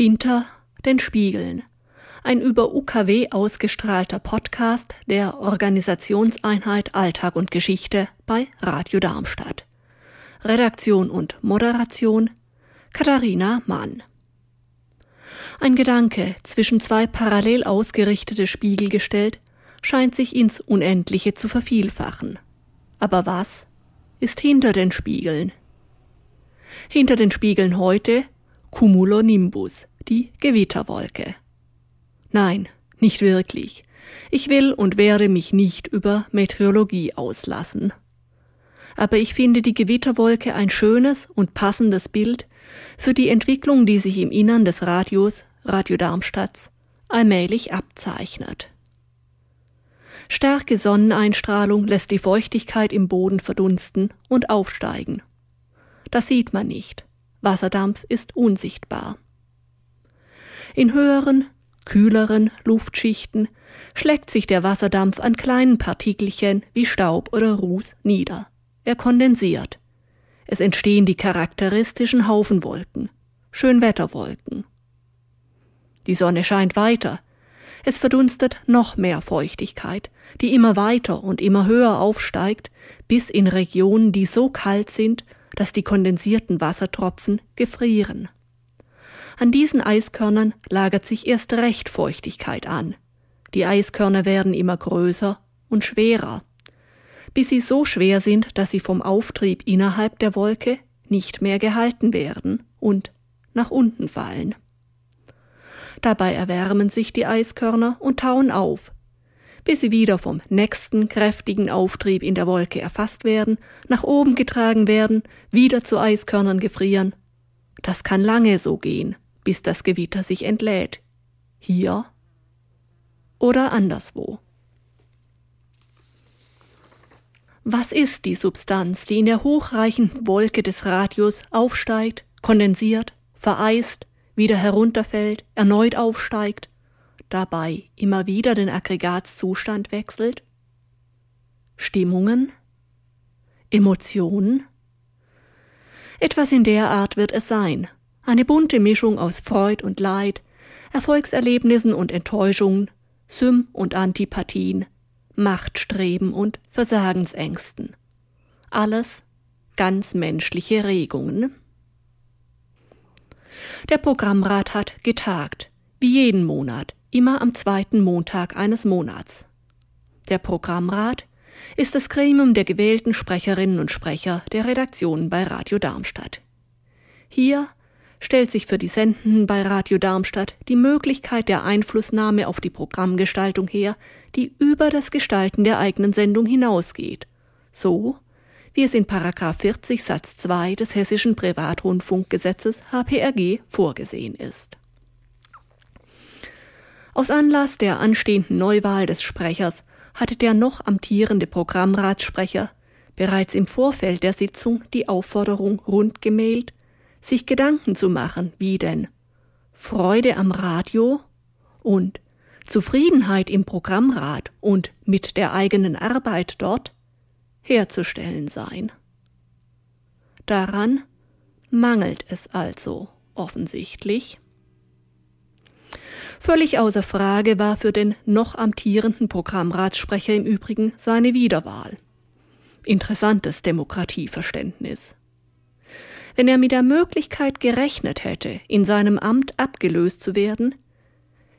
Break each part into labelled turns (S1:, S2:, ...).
S1: Hinter den Spiegeln. Ein über UKW ausgestrahlter Podcast der Organisationseinheit Alltag und Geschichte bei Radio Darmstadt. Redaktion und Moderation Katharina Mann. Ein Gedanke, zwischen zwei parallel ausgerichtete Spiegel gestellt, scheint sich ins Unendliche zu vervielfachen. Aber was ist hinter den Spiegeln? Hinter den Spiegeln heute Cumulonimbus, die Gewitterwolke. Nein, nicht wirklich. Ich will und werde mich nicht über Meteorologie auslassen. Aber ich finde die Gewitterwolke ein schönes und passendes Bild für die Entwicklung, die sich im Innern des Radios, Radio Darmstadts, allmählich abzeichnet. Starke Sonneneinstrahlung lässt die Feuchtigkeit im Boden verdunsten und aufsteigen. Das sieht man nicht. Wasserdampf ist unsichtbar. In höheren, kühleren Luftschichten schlägt sich der Wasserdampf an kleinen Partikelchen wie Staub oder Ruß nieder. Er kondensiert. Es entstehen die charakteristischen Haufenwolken, Schönwetterwolken. Die Sonne scheint weiter. Es verdunstet noch mehr Feuchtigkeit, die immer weiter und immer höher aufsteigt, bis in Regionen, die so kalt sind, dass die kondensierten Wassertropfen gefrieren. An diesen Eiskörnern lagert sich erst recht Feuchtigkeit an. Die Eiskörner werden immer größer und schwerer, bis sie so schwer sind, dass sie vom Auftrieb innerhalb der Wolke nicht mehr gehalten werden und nach unten fallen. Dabei erwärmen sich die Eiskörner und tauen auf, bis sie wieder vom nächsten kräftigen Auftrieb in der Wolke erfasst werden, nach oben getragen werden, wieder zu Eiskörnern gefrieren. Das kann lange so gehen, bis das Gewitter sich entlädt. Hier oder anderswo. Was ist die Substanz, die in der hochreichenden Wolke des Radius aufsteigt, kondensiert, vereist, wieder herunterfällt, erneut aufsteigt dabei immer wieder den Aggregatzustand wechselt? Stimmungen? Emotionen? Etwas in der Art wird es sein. Eine bunte Mischung aus Freud und Leid, Erfolgserlebnissen und Enttäuschungen, Sym- und Antipathien, Machtstreben und Versagensängsten. Alles ganz menschliche Regungen. Der Programmrat hat getagt, wie jeden Monat, immer am zweiten Montag eines Monats. Der Programmrat ist das Gremium der gewählten Sprecherinnen und Sprecher der Redaktionen bei Radio Darmstadt. Hier stellt sich für die Sendenden bei Radio Darmstadt die Möglichkeit der Einflussnahme auf die Programmgestaltung her, die über das Gestalten der eigenen Sendung hinausgeht, so wie es in Paragraph 40 Satz 2 des Hessischen Privatrundfunkgesetzes HPRG vorgesehen ist. Aus Anlass der anstehenden Neuwahl des Sprechers hatte der noch amtierende Programmratssprecher bereits im Vorfeld der Sitzung die Aufforderung rundgemailt, sich Gedanken zu machen, wie denn Freude am Radio und Zufriedenheit im Programmrat und mit der eigenen Arbeit dort herzustellen seien. Daran mangelt es also offensichtlich. Völlig außer Frage war für den noch amtierenden Programmratssprecher im Übrigen seine Wiederwahl. Interessantes Demokratieverständnis. Wenn er mit der Möglichkeit gerechnet hätte, in seinem Amt abgelöst zu werden,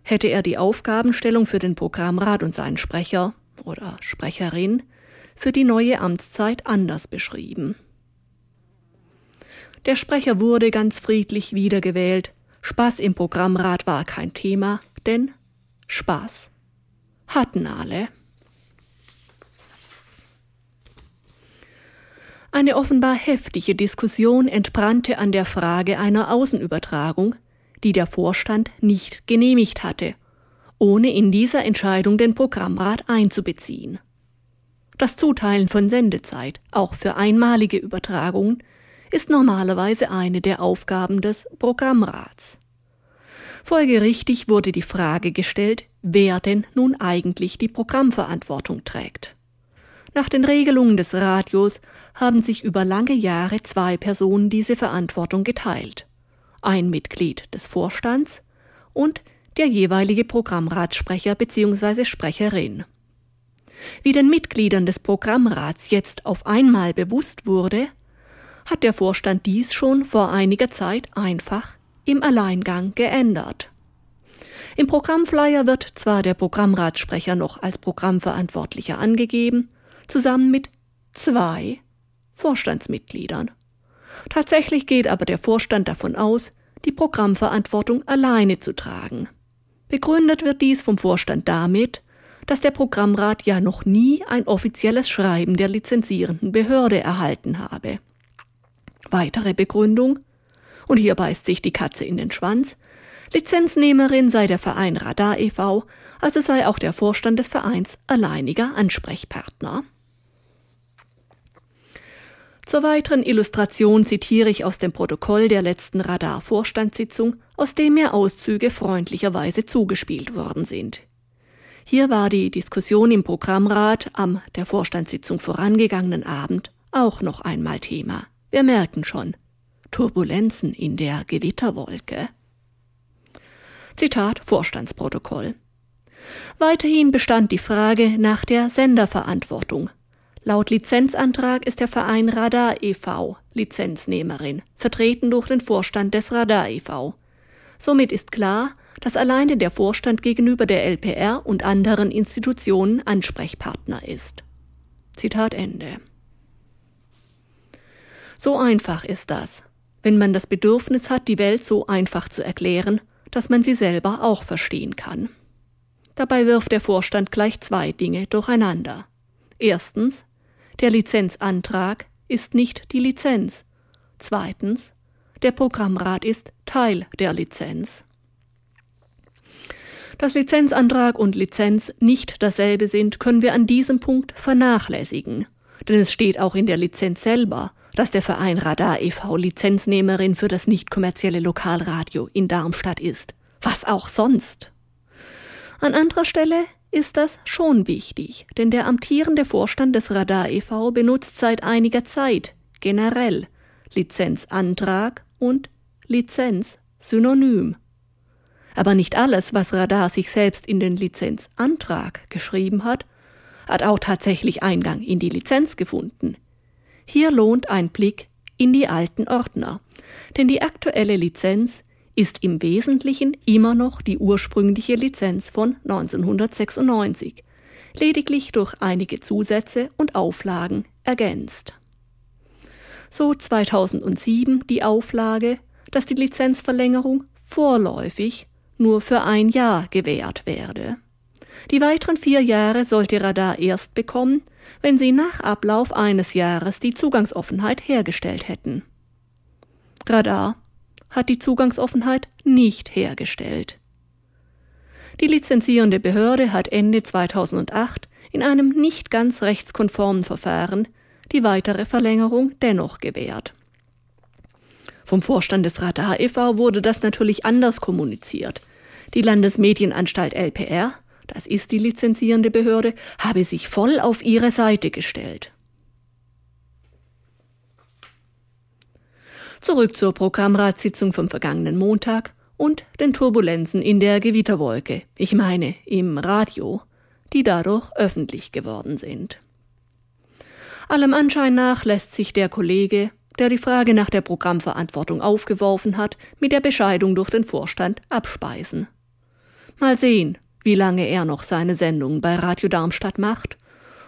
S1: hätte er die Aufgabenstellung für den Programmrat und seinen Sprecher oder Sprecherin für die neue Amtszeit anders beschrieben. Der Sprecher wurde ganz friedlich wiedergewählt, Spaß im Programmrat war kein Thema, denn Spaß hatten alle. Eine offenbar heftige Diskussion entbrannte an der Frage einer Außenübertragung, die der Vorstand nicht genehmigt hatte, ohne in dieser Entscheidung den Programmrat einzubeziehen. Das Zuteilen von Sendezeit, auch für einmalige Übertragungen, ist normalerweise eine der Aufgaben des Programmrats. Folgerichtig wurde die Frage gestellt, wer denn nun eigentlich die Programmverantwortung trägt. Nach den Regelungen des Radios haben sich über lange Jahre zwei Personen diese Verantwortung geteilt. ein Mitglied des Vorstands und der jeweilige Programmratssprecher bzw. Sprecherin. Wie den Mitgliedern des Programmrats jetzt auf einmal bewusst wurde, hat der Vorstand dies schon vor einiger Zeit einfach im Alleingang geändert. Im Programmflyer wird zwar der Programmratssprecher noch als Programmverantwortlicher angegeben, zusammen mit zwei Vorstandsmitgliedern. Tatsächlich geht aber der Vorstand davon aus, die Programmverantwortung alleine zu tragen. Begründet wird dies vom Vorstand damit, dass der Programmrat ja noch nie ein offizielles Schreiben der lizenzierenden Behörde erhalten habe. Weitere Begründung, und hier beißt sich die Katze in den Schwanz, Lizenznehmerin sei der Verein Radar e.V., also sei auch der Vorstand des Vereins alleiniger Ansprechpartner. Zur weiteren Illustration zitiere ich aus dem Protokoll der letzten Radar-Vorstandssitzung, aus dem mir Auszüge freundlicherweise zugespielt worden sind. Hier war die Diskussion im Programmrat am der Vorstandssitzung vorangegangenen Abend auch noch einmal Thema. Wir merken schon Turbulenzen in der Gewitterwolke. Zitat Vorstandsprotokoll. Weiterhin bestand die Frage nach der Senderverantwortung. Laut Lizenzantrag ist der Verein Radar e.V. Lizenznehmerin, vertreten durch den Vorstand des Radar e.V. Somit ist klar, dass alleine der Vorstand gegenüber der LPR und anderen Institutionen Ansprechpartner ist. Zitat Ende. So einfach ist das, wenn man das Bedürfnis hat, die Welt so einfach zu erklären, dass man sie selber auch verstehen kann. Dabei wirft der Vorstand gleich zwei Dinge durcheinander. Erstens, der Lizenzantrag ist nicht die Lizenz. Zweitens, der Programmrat ist Teil der Lizenz. Dass Lizenzantrag und Lizenz nicht dasselbe sind, können wir an diesem Punkt vernachlässigen. Denn es steht auch in der Lizenz selber, dass der Verein Radar e.V. Lizenznehmerin für das nicht kommerzielle Lokalradio in Darmstadt ist. Was auch sonst. An anderer Stelle ist das schon wichtig, denn der amtierende Vorstand des Radar e.V. benutzt seit einiger Zeit generell Lizenzantrag und Lizenz synonym. Aber nicht alles, was Radar sich selbst in den Lizenzantrag geschrieben hat, hat auch tatsächlich Eingang in die Lizenz gefunden. Hier lohnt ein Blick in die alten Ordner, denn die aktuelle Lizenz ist im Wesentlichen immer noch die ursprüngliche Lizenz von 1996, lediglich durch einige Zusätze und Auflagen ergänzt. So 2007 die Auflage, dass die Lizenzverlängerung vorläufig nur für ein Jahr gewährt werde. Die weiteren vier Jahre sollte Radar erst bekommen, wenn sie nach Ablauf eines Jahres die Zugangsoffenheit hergestellt hätten. Radar hat die Zugangsoffenheit nicht hergestellt. Die lizenzierende Behörde hat Ende 2008 in einem nicht ganz rechtskonformen Verfahren die weitere Verlängerung dennoch gewährt. Vom Vorstand des Radar e.V. wurde das natürlich anders kommuniziert. Die Landesmedienanstalt LPR das ist die lizenzierende Behörde, habe sich voll auf ihre Seite gestellt. Zurück zur Programmratssitzung vom vergangenen Montag und den Turbulenzen in der Gewitterwolke, ich meine im Radio, die dadurch öffentlich geworden sind. Allem Anschein nach lässt sich der Kollege, der die Frage nach der Programmverantwortung aufgeworfen hat, mit der Bescheidung durch den Vorstand abspeisen. Mal sehen, wie lange er noch seine Sendung bei Radio Darmstadt macht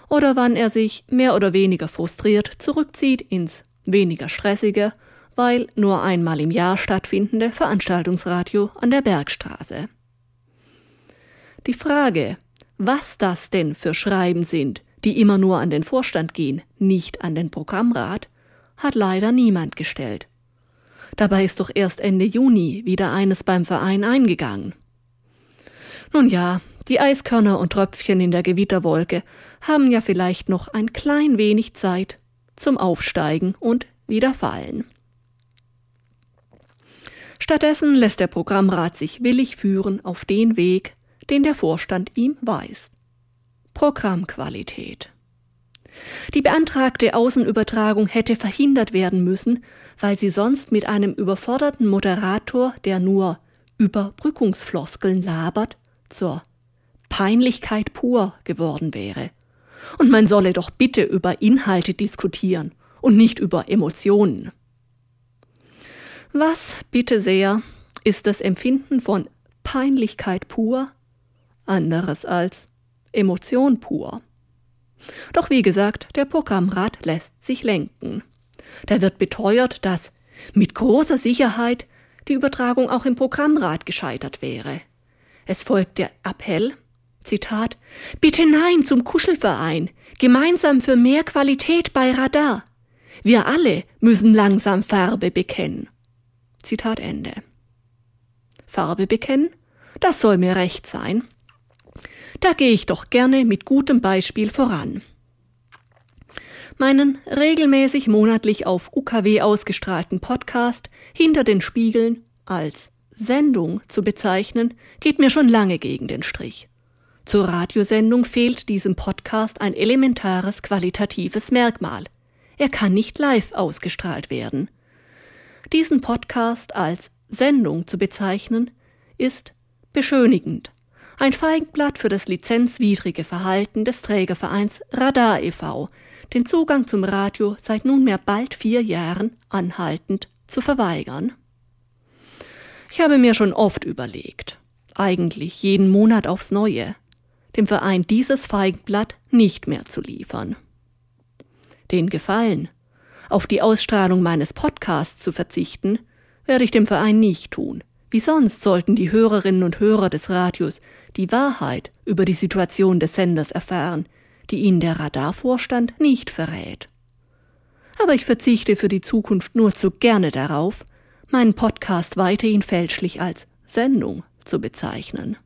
S1: oder wann er sich mehr oder weniger frustriert zurückzieht ins weniger stressige, weil nur einmal im Jahr stattfindende Veranstaltungsradio an der Bergstraße. Die Frage, was das denn für Schreiben sind, die immer nur an den Vorstand gehen, nicht an den Programmrat, hat leider niemand gestellt. Dabei ist doch erst Ende Juni wieder eines beim Verein eingegangen. Nun ja, die Eiskörner und Tröpfchen in der Gewitterwolke haben ja vielleicht noch ein klein wenig Zeit zum Aufsteigen und wieder fallen. Stattdessen lässt der Programmrat sich willig führen auf den Weg, den der Vorstand ihm weist. Programmqualität. Die beantragte Außenübertragung hätte verhindert werden müssen, weil sie sonst mit einem überforderten Moderator, der nur Überbrückungsfloskeln labert, zur Peinlichkeit pur geworden wäre. Und man solle doch bitte über Inhalte diskutieren und nicht über Emotionen. Was, bitte sehr, ist das Empfinden von Peinlichkeit pur anderes als Emotion pur? Doch wie gesagt, der Programmrat lässt sich lenken. Da wird beteuert, dass mit großer Sicherheit die Übertragung auch im Programmrat gescheitert wäre. Es folgt der Appell, Zitat, Bitte nein zum Kuschelverein, gemeinsam für mehr Qualität bei Radar. Wir alle müssen langsam Farbe bekennen. Zitat Ende. Farbe bekennen? Das soll mir recht sein. Da gehe ich doch gerne mit gutem Beispiel voran. Meinen regelmäßig monatlich auf UKW ausgestrahlten Podcast Hinter den Spiegeln als Sendung zu bezeichnen, geht mir schon lange gegen den Strich. Zur Radiosendung fehlt diesem Podcast ein elementares qualitatives Merkmal. Er kann nicht live ausgestrahlt werden. Diesen Podcast als Sendung zu bezeichnen, ist beschönigend ein Feigenblatt für das lizenzwidrige Verhalten des Trägervereins Radar e.V., den Zugang zum Radio seit nunmehr bald vier Jahren anhaltend zu verweigern. Ich habe mir schon oft überlegt, eigentlich jeden Monat aufs Neue, dem Verein dieses Feigenblatt nicht mehr zu liefern. Den Gefallen, auf die Ausstrahlung meines Podcasts zu verzichten, werde ich dem Verein nicht tun. Wie sonst sollten die Hörerinnen und Hörer des Radios die Wahrheit über die Situation des Senders erfahren, die ihnen der Radarvorstand nicht verrät. Aber ich verzichte für die Zukunft nur zu gerne darauf, meinen Podcast weiterhin fälschlich als Sendung zu bezeichnen.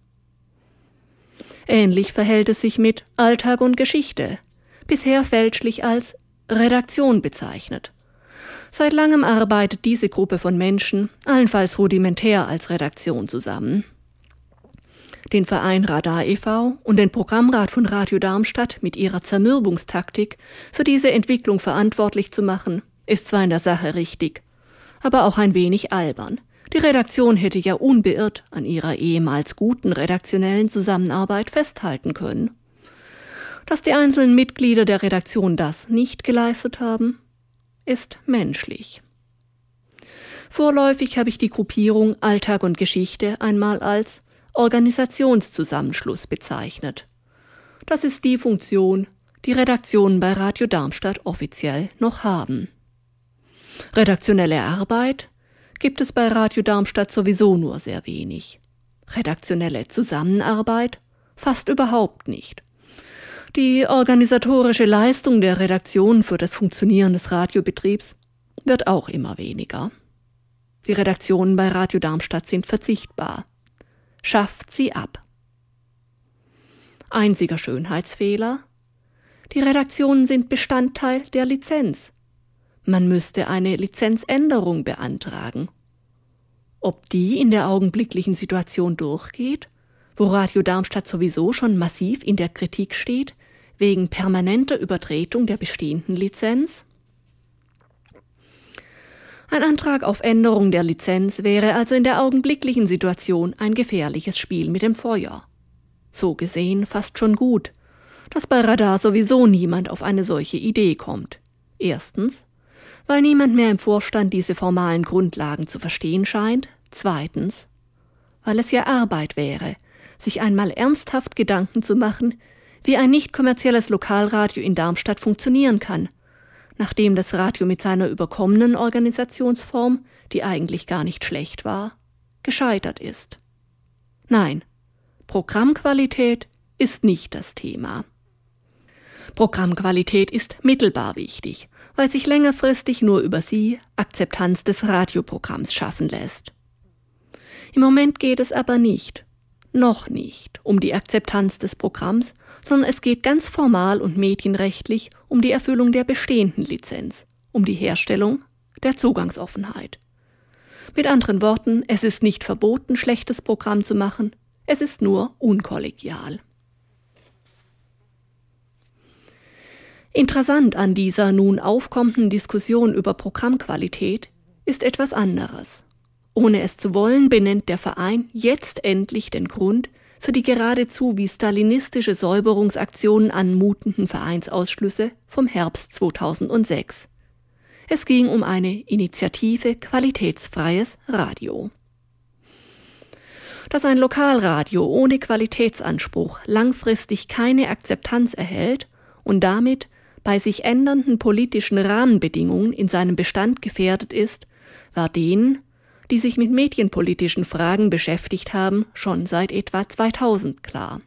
S1: Ähnlich verhält es sich mit Alltag und Geschichte, bisher fälschlich als Redaktion bezeichnet. Seit langem arbeitet diese Gruppe von Menschen, allenfalls rudimentär als Redaktion zusammen. Den Verein Radar e.V. und den Programmrat von Radio Darmstadt mit ihrer Zermürbungstaktik für diese Entwicklung verantwortlich zu machen, ist zwar in der Sache richtig, aber auch ein wenig albern. Die Redaktion hätte ja unbeirrt an ihrer ehemals guten redaktionellen Zusammenarbeit festhalten können. Dass die einzelnen Mitglieder der Redaktion das nicht geleistet haben, ist menschlich. Vorläufig habe ich die Gruppierung Alltag und Geschichte einmal als Organisationszusammenschluss bezeichnet. Das ist die Funktion, die Redaktionen bei Radio Darmstadt offiziell noch haben. Redaktionelle Arbeit gibt es bei Radio Darmstadt sowieso nur sehr wenig. Redaktionelle Zusammenarbeit fast überhaupt nicht. Die organisatorische Leistung der Redaktion für das Funktionieren des Radiobetriebs wird auch immer weniger. Die Redaktionen bei Radio Darmstadt sind verzichtbar. Schafft sie ab. Einziger Schönheitsfehler? Die Redaktionen sind Bestandteil der Lizenz. Man müsste eine Lizenzänderung beantragen. Ob die in der augenblicklichen Situation durchgeht, wo Radio Darmstadt sowieso schon massiv in der Kritik steht, wegen permanenter Übertretung der bestehenden Lizenz? Ein Antrag auf Änderung der Lizenz wäre also in der augenblicklichen Situation ein gefährliches Spiel mit dem Feuer. So gesehen fast schon gut, dass bei Radar sowieso niemand auf eine solche Idee kommt. Erstens, weil niemand mehr im Vorstand diese formalen Grundlagen zu verstehen scheint. Zweitens, weil es ja Arbeit wäre, sich einmal ernsthaft Gedanken zu machen, wie ein nicht kommerzielles Lokalradio in Darmstadt funktionieren kann, nachdem das Radio mit seiner überkommenen Organisationsform, die eigentlich gar nicht schlecht war, gescheitert ist. Nein, Programmqualität ist nicht das Thema. Programmqualität ist mittelbar wichtig, weil sich längerfristig nur über sie Akzeptanz des Radioprogramms schaffen lässt. Im Moment geht es aber nicht, noch nicht, um die Akzeptanz des Programms, sondern es geht ganz formal und medienrechtlich um die Erfüllung der bestehenden Lizenz, um die Herstellung der Zugangsoffenheit. Mit anderen Worten, es ist nicht verboten, schlechtes Programm zu machen, es ist nur unkollegial. Interessant an dieser nun aufkommenden Diskussion über Programmqualität ist etwas anderes. Ohne es zu wollen, benennt der Verein jetzt endlich den Grund für die geradezu wie stalinistische Säuberungsaktionen anmutenden Vereinsausschlüsse vom Herbst 2006. Es ging um eine Initiative Qualitätsfreies Radio. Dass ein Lokalradio ohne Qualitätsanspruch langfristig keine Akzeptanz erhält und damit bei sich ändernden politischen Rahmenbedingungen in seinem Bestand gefährdet ist, war denen, die sich mit medienpolitischen Fragen beschäftigt haben, schon seit etwa 2000 klar.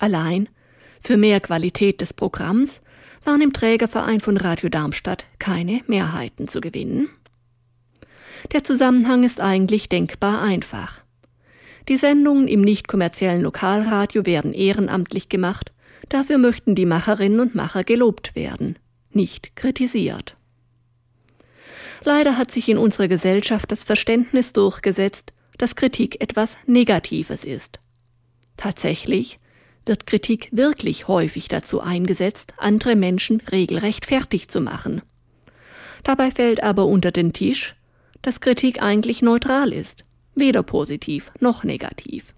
S1: Allein für mehr Qualität des Programms waren im Trägerverein von Radio Darmstadt keine Mehrheiten zu gewinnen. Der Zusammenhang ist eigentlich denkbar einfach. Die Sendungen im nicht kommerziellen Lokalradio werden ehrenamtlich gemacht Dafür möchten die Macherinnen und Macher gelobt werden, nicht kritisiert. Leider hat sich in unserer Gesellschaft das Verständnis durchgesetzt, dass Kritik etwas Negatives ist. Tatsächlich wird Kritik wirklich häufig dazu eingesetzt, andere Menschen regelrecht fertig zu machen. Dabei fällt aber unter den Tisch, dass Kritik eigentlich neutral ist, weder positiv noch negativ.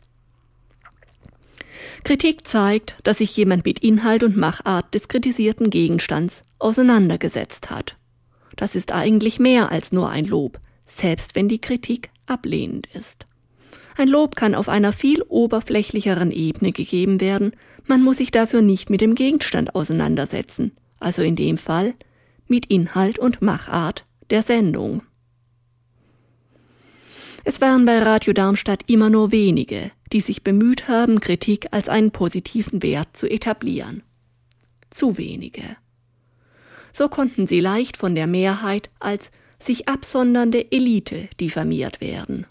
S1: Kritik zeigt, dass sich jemand mit Inhalt und Machart des kritisierten Gegenstands auseinandergesetzt hat. Das ist eigentlich mehr als nur ein Lob, selbst wenn die Kritik ablehnend ist. Ein Lob kann auf einer viel oberflächlicheren Ebene gegeben werden, man muss sich dafür nicht mit dem Gegenstand auseinandersetzen, also in dem Fall mit Inhalt und Machart der Sendung. Es waren bei Radio Darmstadt immer nur wenige, die sich bemüht haben, Kritik als einen positiven Wert zu etablieren. Zu wenige. So konnten sie leicht von der Mehrheit als sich absondernde Elite diffamiert werden.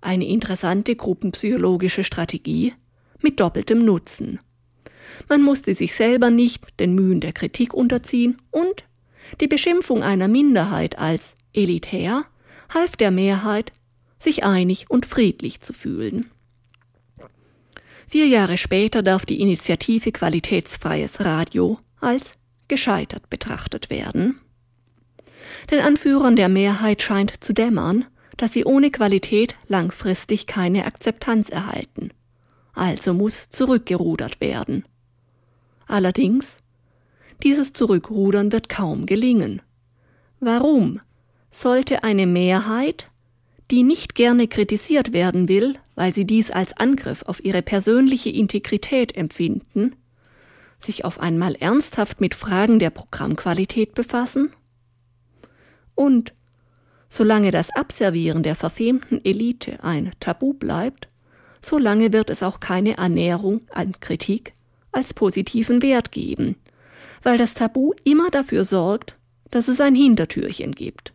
S1: Eine interessante gruppenpsychologische Strategie mit doppeltem Nutzen. Man musste sich selber nicht den Mühen der Kritik unterziehen und die Beschimpfung einer Minderheit als elitär half der Mehrheit sich einig und friedlich zu fühlen. Vier Jahre später darf die Initiative Qualitätsfreies Radio als gescheitert betrachtet werden. Den Anführern der Mehrheit scheint zu dämmern, dass sie ohne Qualität langfristig keine Akzeptanz erhalten. Also muss zurückgerudert werden. Allerdings, dieses Zurückrudern wird kaum gelingen. Warum sollte eine Mehrheit die nicht gerne kritisiert werden will, weil sie dies als Angriff auf ihre persönliche Integrität empfinden, sich auf einmal ernsthaft mit Fragen der Programmqualität befassen? Und solange das Abservieren der verfemten Elite ein Tabu bleibt, solange wird es auch keine Annäherung an Kritik als positiven Wert geben, weil das Tabu immer dafür sorgt, dass es ein Hintertürchen gibt.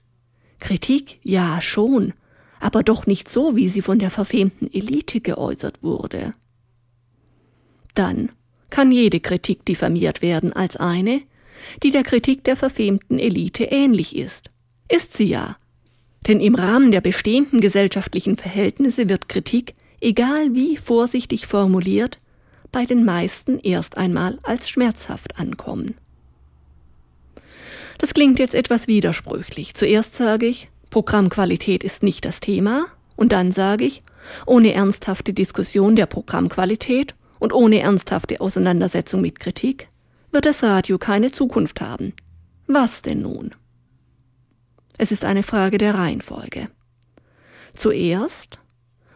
S1: Kritik ja schon, aber doch nicht so, wie sie von der verfemten Elite geäußert wurde. Dann kann jede Kritik diffamiert werden als eine, die der Kritik der verfemten Elite ähnlich ist. Ist sie ja. Denn im Rahmen der bestehenden gesellschaftlichen Verhältnisse wird Kritik, egal wie vorsichtig formuliert, bei den meisten erst einmal als schmerzhaft ankommen. Das klingt jetzt etwas widersprüchlich. Zuerst sage ich, Programmqualität ist nicht das Thema. Und dann sage ich, ohne ernsthafte Diskussion der Programmqualität und ohne ernsthafte Auseinandersetzung mit Kritik wird das Radio keine Zukunft haben. Was denn nun? Es ist eine Frage der Reihenfolge. Zuerst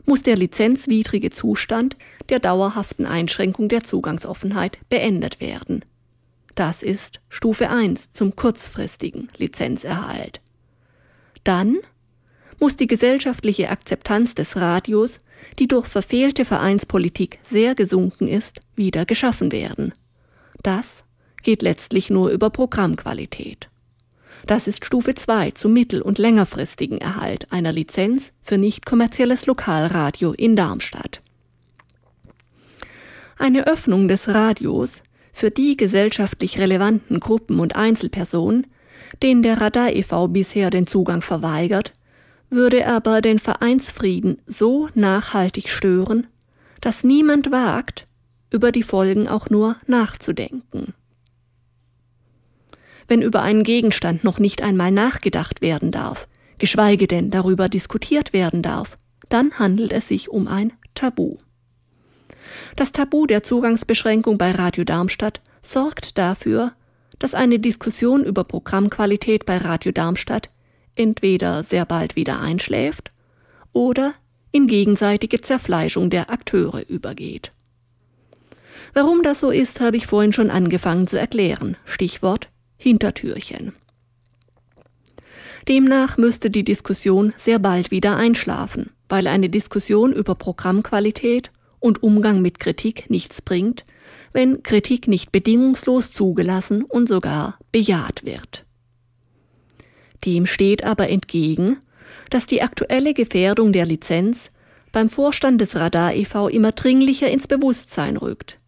S1: muss der lizenzwidrige Zustand der dauerhaften Einschränkung der Zugangsoffenheit beendet werden. Das ist Stufe 1 zum kurzfristigen Lizenzerhalt. Dann muss die gesellschaftliche Akzeptanz des Radios, die durch verfehlte Vereinspolitik sehr gesunken ist, wieder geschaffen werden. Das geht letztlich nur über Programmqualität. Das ist Stufe 2 zum mittel- und längerfristigen Erhalt einer Lizenz für nicht kommerzielles Lokalradio in Darmstadt. Eine Öffnung des Radios für die gesellschaftlich relevanten Gruppen und Einzelpersonen, denen der Radar e.V. bisher den Zugang verweigert, würde aber den Vereinsfrieden so nachhaltig stören, dass niemand wagt, über die Folgen auch nur nachzudenken. wenn über einen Gegenstand noch nicht einmal nachgedacht werden darf, geschweige denn darüber diskutiert werden darf, dann handelt es sich um ein Tabu. Das Tabu der Zugangsbeschränkung bei Radio Darmstadt sorgt dafür, dass eine Diskussion über Programmqualität bei Radio Darmstadt entweder sehr bald wieder einschläft oder in gegenseitige Zerfleischung der Akteure übergeht. Warum das so ist, habe ich vorhin schon angefangen zu erklären. Stichwort Hintertürchen. Demnach müsste die Diskussion sehr bald wieder einschlafen, weil eine Diskussion über Programmqualität und Umgang mit Kritik nichts bringt, wenn Kritik nicht bedingungslos zugelassen und sogar bejaht wird. Dem steht aber entgegen, dass die aktuelle Gefährdung der Lizenz beim Vorstand des Radar e.V. immer dringlicher ins Bewusstsein rückt.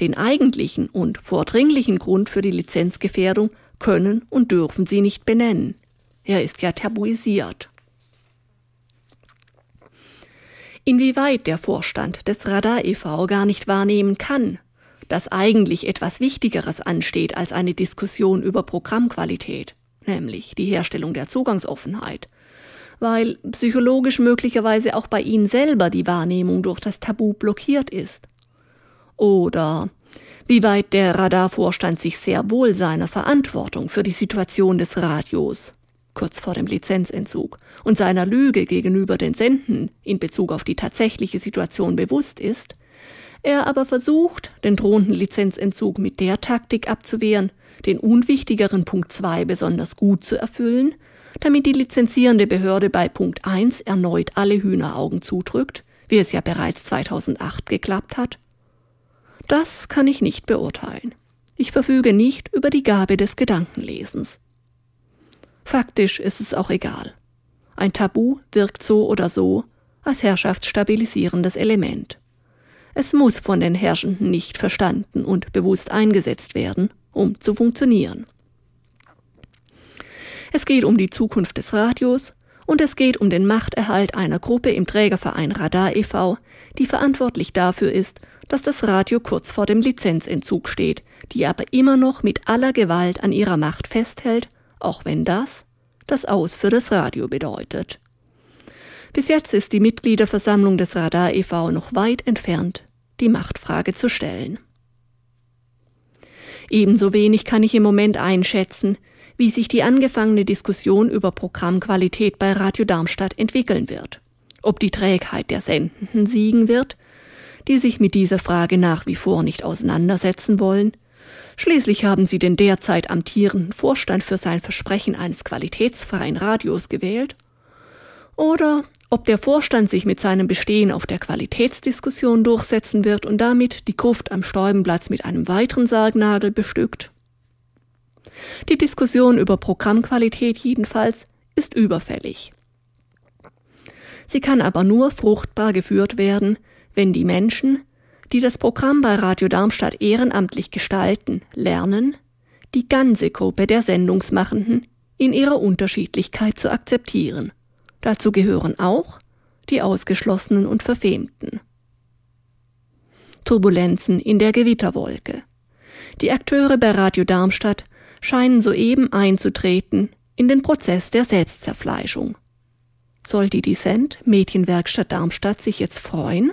S1: Den eigentlichen und vordringlichen Grund für die Lizenzgefährdung können und dürfen sie nicht benennen. Er ist ja tabuisiert. Inwieweit der Vorstand des Radar e.V. gar nicht wahrnehmen kann, dass eigentlich etwas Wichtigeres ansteht als eine Diskussion über Programmqualität, nämlich die Herstellung der Zugangsoffenheit, weil psychologisch möglicherweise auch bei Ihnen selber die Wahrnehmung durch das Tabu blockiert ist. Oder wie weit der Radarvorstand sich sehr wohl seiner Verantwortung für die Situation des Radios kurz vor dem Lizenzentzug und seiner Lüge gegenüber den Senden in Bezug auf die tatsächliche Situation bewusst ist, er aber versucht, den drohenden Lizenzentzug mit der Taktik abzuwehren, den unwichtigeren Punkt 2 besonders gut zu erfüllen, damit die lizenzierende Behörde bei Punkt 1 erneut alle Hühneraugen zudrückt, wie es ja bereits 2008 geklappt hat? Das kann ich nicht beurteilen. Ich verfüge nicht über die Gabe des Gedankenlesens. Faktisch ist es auch egal. Ein Tabu wirkt so oder so als herrschaftsstabilisierendes Element. Es muss von den Herrschenden nicht verstanden und bewusst eingesetzt werden, um zu funktionieren. Es geht um die Zukunft des Radios und es geht um den Machterhalt einer Gruppe im Trägerverein Radar e.V., die verantwortlich dafür ist, dass das Radio kurz vor dem Lizenzentzug steht, die aber immer noch mit aller Gewalt an ihrer Macht festhält, auch wenn das das Aus für das Radio bedeutet. Bis jetzt ist die Mitgliederversammlung des Radar e.V. noch weit entfernt, die Machtfrage zu stellen. Ebenso wenig kann ich im Moment einschätzen, wie sich die angefangene Diskussion über Programmqualität bei Radio Darmstadt entwickeln wird. Ob die Trägheit der Sendenden siegen wird, die sich mit dieser Frage nach wie vor nicht auseinandersetzen wollen. Schließlich haben sie den derzeit amtierenden Vorstand für sein Versprechen eines qualitätsfreien Radios gewählt. Oder ob der Vorstand sich mit seinem Bestehen auf der Qualitätsdiskussion durchsetzen wird und damit die Gruft am Stäubenplatz mit einem weiteren Sargnagel bestückt. Die Diskussion über Programmqualität jedenfalls ist überfällig. Sie kann aber nur fruchtbar geführt werden, wenn die Menschen, die das Programm bei Radio Darmstadt ehrenamtlich gestalten, lernen, die ganze Gruppe der Sendungsmachenden in ihrer Unterschiedlichkeit zu akzeptieren. Dazu gehören auch die Ausgeschlossenen und Verfemten. Turbulenzen in der Gewitterwolke. Die Akteure bei Radio Darmstadt scheinen soeben einzutreten in den Prozess der Selbstzerfleischung. Soll die Dissent Mädchenwerkstatt Darmstadt sich jetzt freuen?